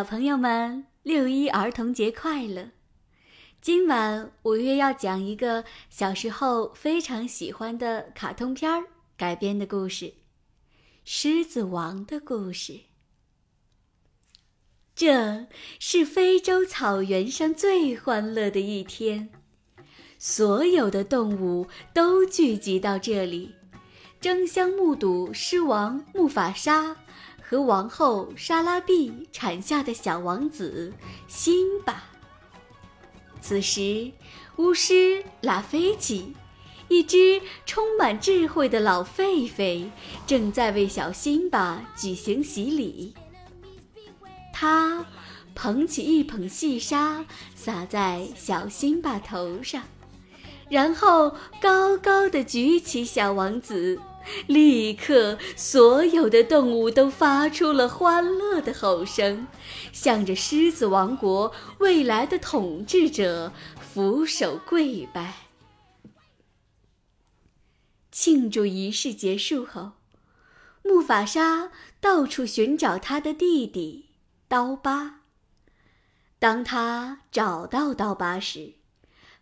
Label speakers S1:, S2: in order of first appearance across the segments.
S1: 小朋友们，六一儿童节快乐！今晚五月要讲一个小时候非常喜欢的卡通片儿改编的故事，《狮子王的故事》。这是非洲草原上最欢乐的一天，所有的动物都聚集到这里，争相目睹狮王木法沙。和王后莎拉碧产下的小王子辛巴。此时，巫师拉菲奇，一只充满智慧的老狒狒，正在为小辛巴举行洗礼。他捧起一捧细沙，撒在小辛巴头上，然后高高的举起小王子。立刻，所有的动物都发出了欢乐的吼声，向着狮子王国未来的统治者俯首跪拜。庆祝仪式结束后，木法沙到处寻找他的弟弟刀疤。当他找到刀疤时，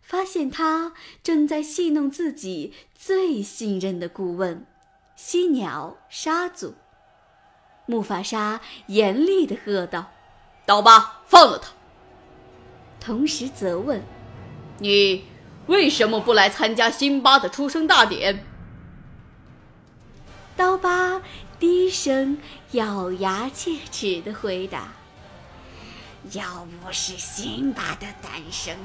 S1: 发现他正在戏弄自己最信任的顾问。犀鸟沙祖，木法沙严厉地喝道：“
S2: 刀疤，放了他！”
S1: 同时责问：“
S2: 你为什么不来参加辛巴的出生大典？”
S1: 刀疤低声咬牙切齿地回答：“
S3: 要不是辛巴的诞生，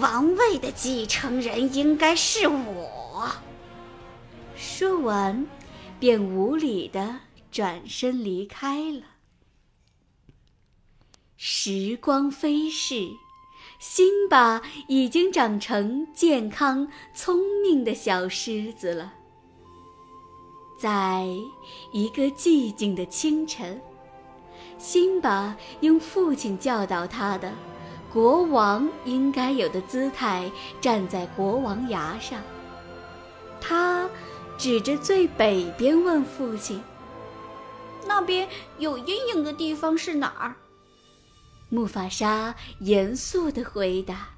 S3: 王位的继承人应该是我。”
S1: 说完。便无礼的转身离开了。时光飞逝，辛巴已经长成健康聪明的小狮子了。在一个寂静的清晨，辛巴用父亲教导他的国王应该有的姿态站在国王崖上，他。指着最北边问父亲：“
S4: 那边有阴影的地方是哪儿？”
S1: 木法沙严肃地回答：“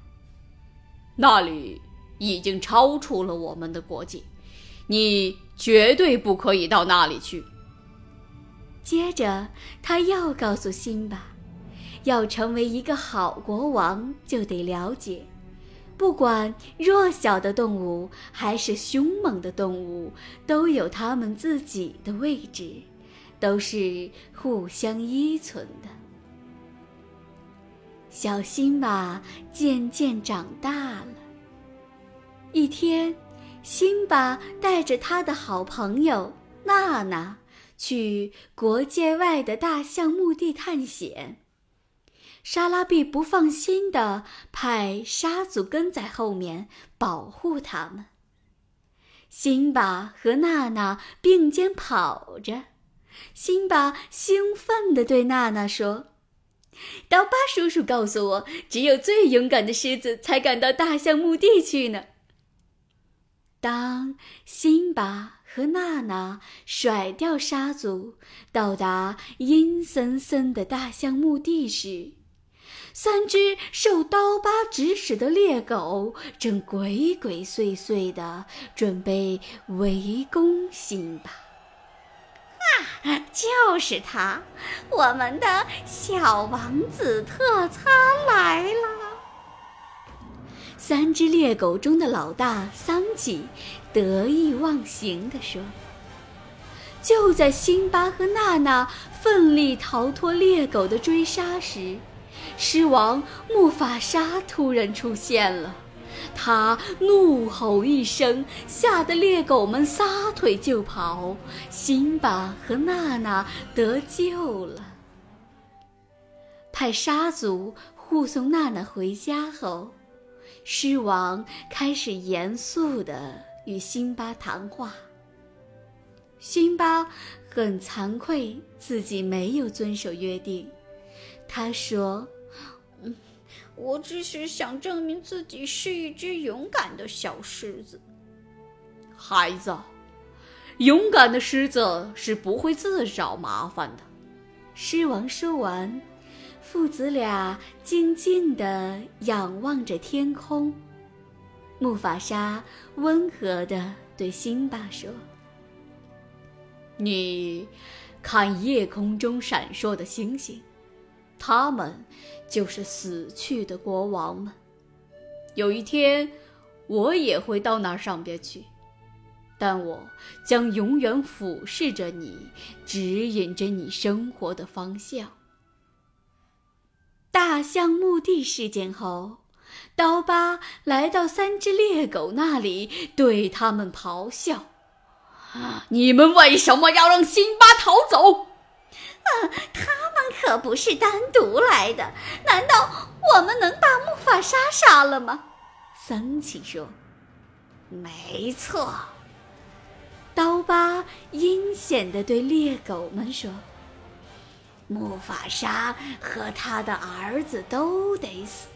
S2: 那里已经超出了我们的国界，你绝对不可以到那里去。”
S1: 接着，他又告诉辛巴：“要成为一个好国王，就得了解。”不管弱小的动物还是凶猛的动物，都有它们自己的位置，都是互相依存的。小辛巴渐渐长大了。一天，辛巴带着他的好朋友娜娜去国界外的大象墓地探险。莎拉碧不放心地派沙族跟在后面保护他们。辛巴和娜娜并肩跑着，辛巴兴奋地对娜娜说：“刀疤叔叔告诉我，只有最勇敢的狮子才敢到大象墓地去呢。”当辛巴和娜娜甩掉沙族，到达阴森森的大象墓地时，三只受刀疤指使的猎狗正鬼鬼祟祟的准备围攻辛巴。
S3: 啊，就是他，我们的小王子特餐来了。
S1: 三只猎狗中的老大桑吉得意忘形地说：“就在辛巴和娜娜奋力逃脱猎狗的追杀时。”狮王木法沙突然出现了，他怒吼一声，吓得猎狗们撒腿就跑。辛巴和娜娜得救了。派沙族护送娜娜回家后，狮王开始严肃地与辛巴谈话。辛巴很惭愧，自己没有遵守约定。他说。
S4: 我只是想证明自己是一只勇敢的小狮子，
S2: 孩子，勇敢的狮子是不会自找麻烦的。
S1: 狮王说完，父子俩静静地仰望着天空。木法沙温和地对辛巴说：“
S2: 你看夜空中闪烁的星星，他们就是死去的国王们。有一天，我也会到那上边去，但我将永远俯视着你，指引着你生活的方向。”
S1: 大象墓地事件后，刀疤来到三只猎狗那里，对他们咆哮：“
S2: 你们为什么要让辛巴逃走？”“
S3: 啊，他们可不是单独来的。难道我们能把木法沙杀了吗？”
S1: 桑奇说。
S3: “没错。”
S1: 刀疤阴险地对猎狗们说。
S3: 木法沙和他的儿子都得死，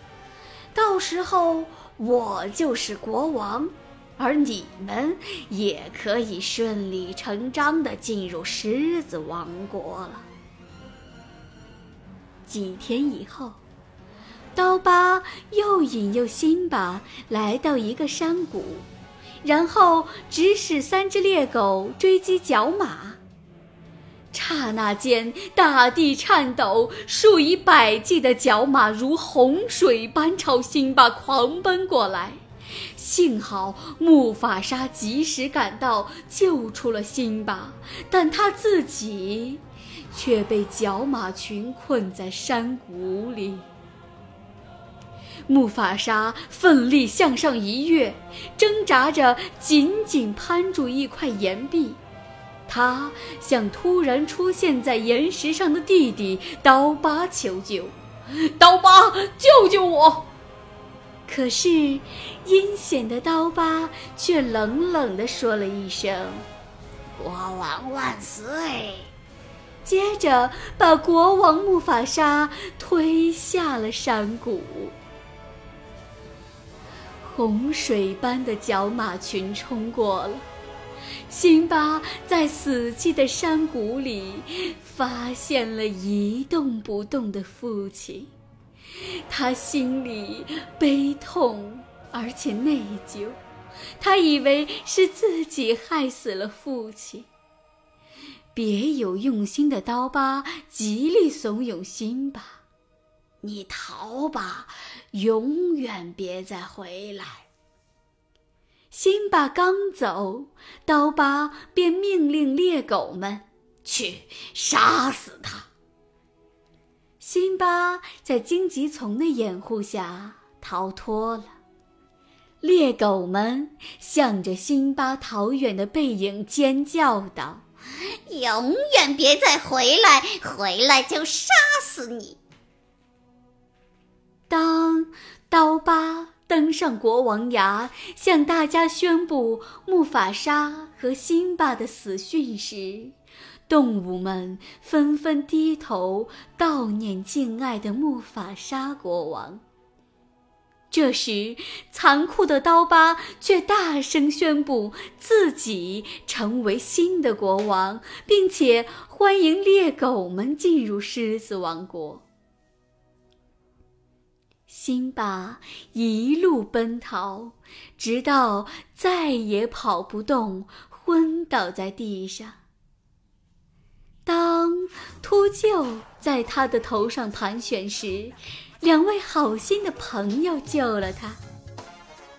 S3: 到时候我就是国王，而你们也可以顺理成章的进入狮子王国了。
S1: 几天以后，刀疤又引诱辛巴来到一个山谷，然后指使三只猎狗追击角马。刹那间，大地颤抖，数以百计的角马如洪水般朝辛巴狂奔过来。幸好木法沙及时赶到，救出了辛巴，但他自己却被角马群困在山谷里。木法沙奋力向上一跃，挣扎着紧紧攀住一块岩壁。他向突然出现在岩石上的弟弟刀疤求救：“
S2: 刀疤，救救我！”
S1: 可是阴险的刀疤却冷冷地说了一声：“
S3: 国王万岁！”
S1: 接着把国王木法沙推下了山谷。洪水般的角马群冲过了。辛巴在死寂的山谷里发现了一动不动的父亲，他心里悲痛而且内疚，他以为是自己害死了父亲。别有用心的刀疤极力怂恿辛巴：“
S3: 你逃吧，永远别再回来。”
S1: 辛巴刚走，刀疤便命令猎狗们
S3: 去杀死他。
S1: 辛巴在荆棘丛的掩护下逃脱了。猎狗们向着辛巴逃远的背影尖叫道：“
S3: 永远别再回来！回来就杀死你！”
S1: 当刀疤。登上国王崖，向大家宣布木法沙和辛巴的死讯时，动物们纷纷低头悼念敬爱的木法沙国王。这时，残酷的刀疤却大声宣布自己成为新的国王，并且欢迎猎狗们进入狮子王国。辛巴一路奔逃，直到再也跑不动，昏倒在地上。当秃鹫在他的头上盘旋时，两位好心的朋友救了他。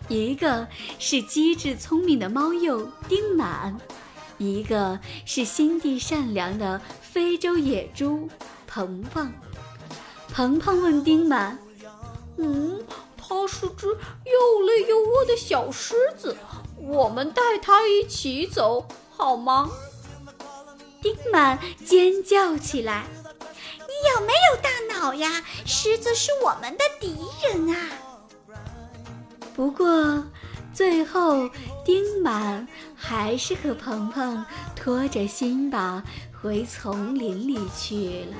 S1: 一个是机智聪明的猫鼬丁满，一个是心地善良的非洲野猪鹏鹏。鹏鹏问丁满。
S4: 嗯，它是只又累又饿的小狮子，我们带它一起走好吗？
S1: 丁满尖叫起来：“
S3: 你有没有大脑呀？狮子是我们的敌人啊！”
S1: 不过，最后丁满还是和鹏鹏拖着辛巴回丛林里去了。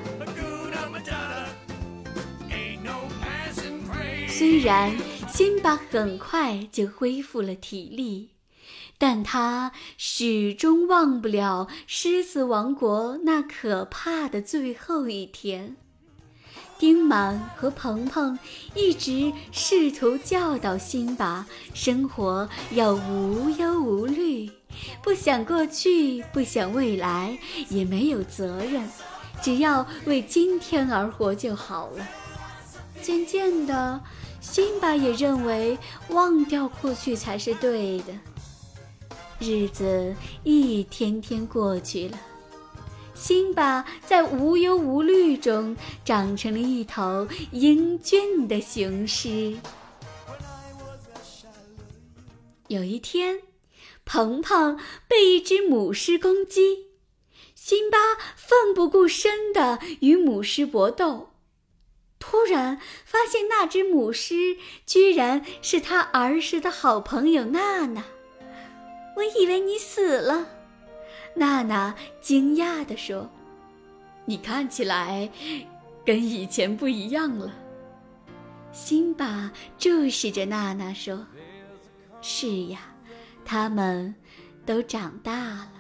S1: 虽然辛巴很快就恢复了体力，但他始终忘不了狮子王国那可怕的最后一天。丁满和鹏鹏一直试图教导辛巴，生活要无忧无虑，不想过去，不想未来，也没有责任，只要为今天而活就好了。渐渐的，辛巴也认为忘掉过去才是对的。日子一天天过去了。辛巴在无忧无虑中长成了一头英俊的雄狮。有一天，鹏鹏被一只母狮攻击，辛巴奋不顾身地与母狮搏斗，突然发现那只母狮居然是他儿时的好朋友娜娜。我以为你死了。娜娜惊讶地说：“
S2: 你看起来跟以前不一样了。”
S1: 辛巴注视着娜娜说：“是呀，他们都长大了。”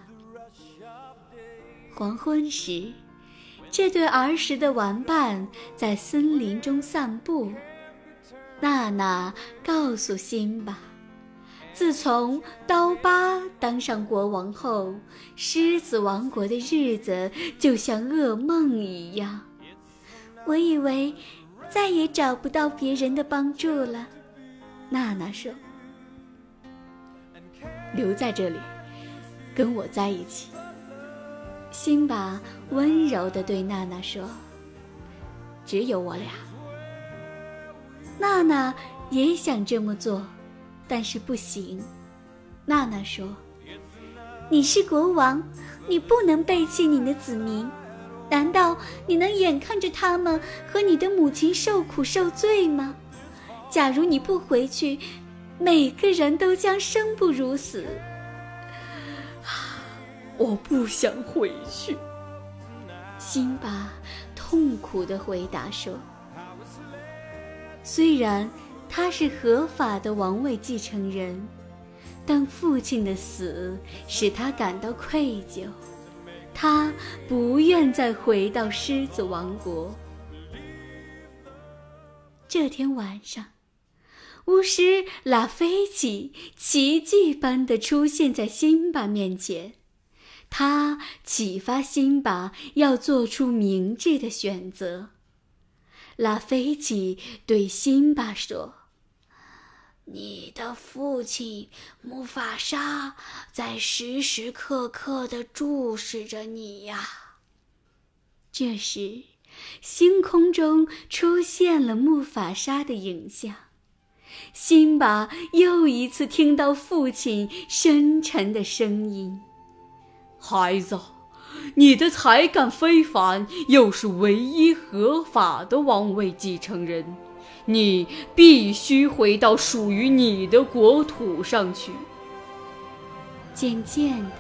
S1: 黄昏时，这对儿时的玩伴在森林中散步。娜娜告诉辛巴。自从刀疤当上国王后，狮子王国的日子就像噩梦一样。我以为再也找不到别人的帮助了，娜娜说：“
S2: 留在这里，跟我在一起。”
S1: 辛巴温柔地对娜娜说：“
S2: 只有我俩。”
S1: 娜娜也想这么做。但是不行，娜娜说：“你是国王，你不能背弃你的子民。难道你能眼看着他们和你的母亲受苦受罪吗？假如你不回去，每个人都将生不如死。”
S2: 我不想回去，
S1: 辛巴痛苦地回答说：“虽然。”他是合法的王位继承人，但父亲的死使他感到愧疚，他不愿再回到狮子王国。这天晚上，巫师拉菲奇奇迹般的出现在辛巴面前，他启发辛巴要做出明智的选择。拉菲奇对辛巴说。
S3: 你的父亲木法沙在时时刻刻地注视着你呀。
S1: 这时，星空中出现了木法沙的影像。辛巴又一次听到父亲深沉的声音：“
S2: 孩子，你的才干非凡，又是唯一合法的王位继承人。”你必须回到属于你的国土上去。
S1: 渐渐的，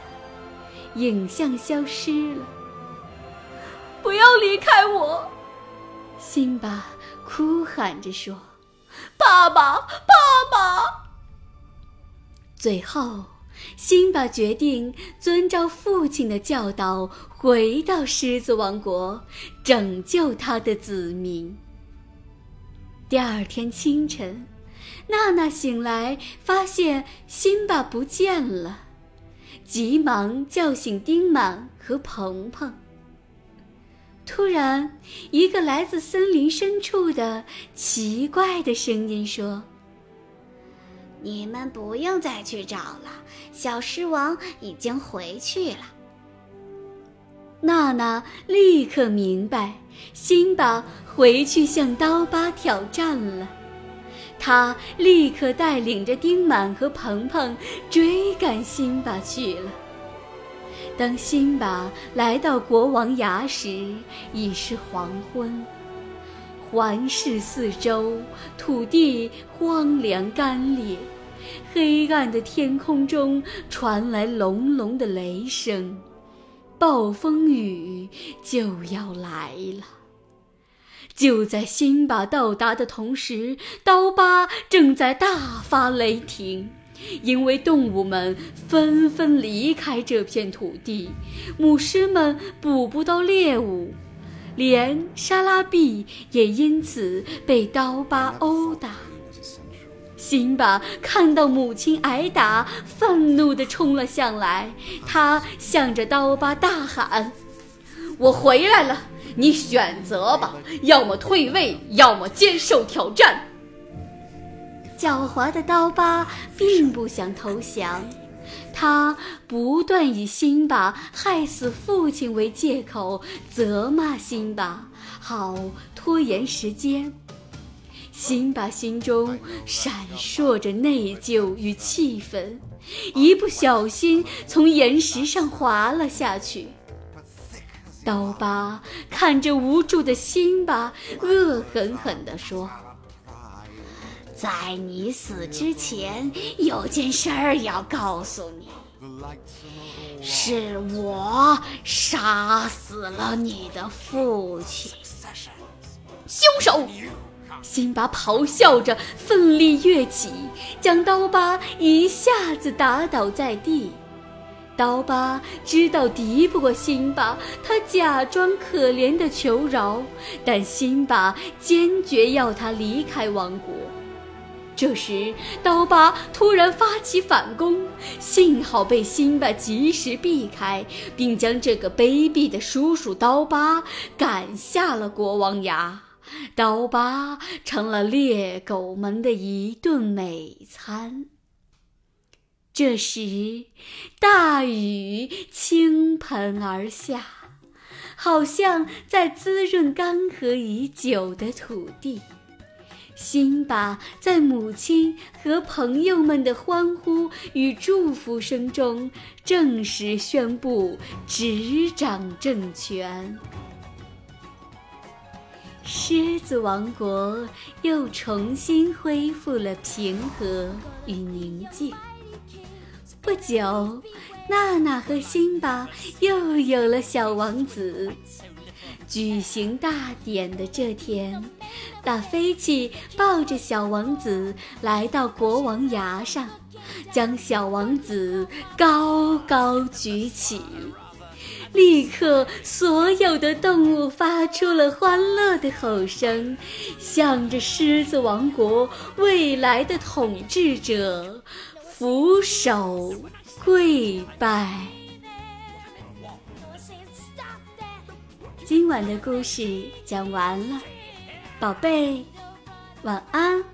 S1: 影像消失了。
S4: 不要离开我！
S1: 辛巴哭喊着说：“
S4: 爸爸，爸爸！”
S1: 最后，辛巴决定遵照父亲的教导，回到狮子王国，拯救他的子民。第二天清晨，娜娜醒来，发现辛巴不见了，急忙叫醒丁满和鹏鹏。突然，一个来自森林深处的奇怪的声音说：“
S3: 你们不用再去找了，小狮王已经回去了。”
S1: 娜娜立刻明白，辛巴回去向刀疤挑战了。他立刻带领着丁满和鹏鹏追赶辛巴去了。当辛巴来到国王崖时，已是黄昏。环视四周，土地荒凉干裂，黑暗的天空中传来隆隆的雷声。暴风雨就要来了。就在辛巴到达的同时，刀疤正在大发雷霆，因为动物们纷纷离开这片土地，母狮们捕不到猎物，连沙拉比也因此被刀疤殴打。辛巴看到母亲挨打，愤怒地冲了上来，他向着刀疤大喊：“
S2: 我回来了，你选择吧，要么退位，要么接受挑战。”
S1: 狡猾的刀疤并不想投降。他不断以辛巴害死父亲为借口责骂辛巴，好拖延时间。辛巴心中闪烁着内疚与气愤，一不小心从岩石上滑了下去。刀疤看着无助的辛巴，恶狠狠地说。
S3: 在你死之前，有件事儿要告诉你，是我杀死了你的父亲。
S2: 凶手！
S1: 辛巴咆哮着，奋力跃起，将刀疤一下子打倒在地。刀疤知道敌不过辛巴，他假装可怜的求饶，但辛巴坚决要他离开王国。这时，刀疤突然发起反攻，幸好被辛巴及时避开，并将这个卑鄙的叔叔刀疤赶下了国王崖。刀疤成了猎狗们的一顿美餐。这时，大雨倾盆而下，好像在滋润干涸已久的土地。辛巴在母亲和朋友们的欢呼与祝福声中，正式宣布执掌政权。狮子王国又重新恢复了平和与宁静。不久，娜娜和辛巴又有了小王子。举行大典的这天，大飞起抱着小王子来到国王崖上，将小王子高高举起。立刻，所有的动物发出了欢乐的吼声，向着狮子王国未来的统治者俯首跪拜。今晚的故事讲完了，宝贝，晚安。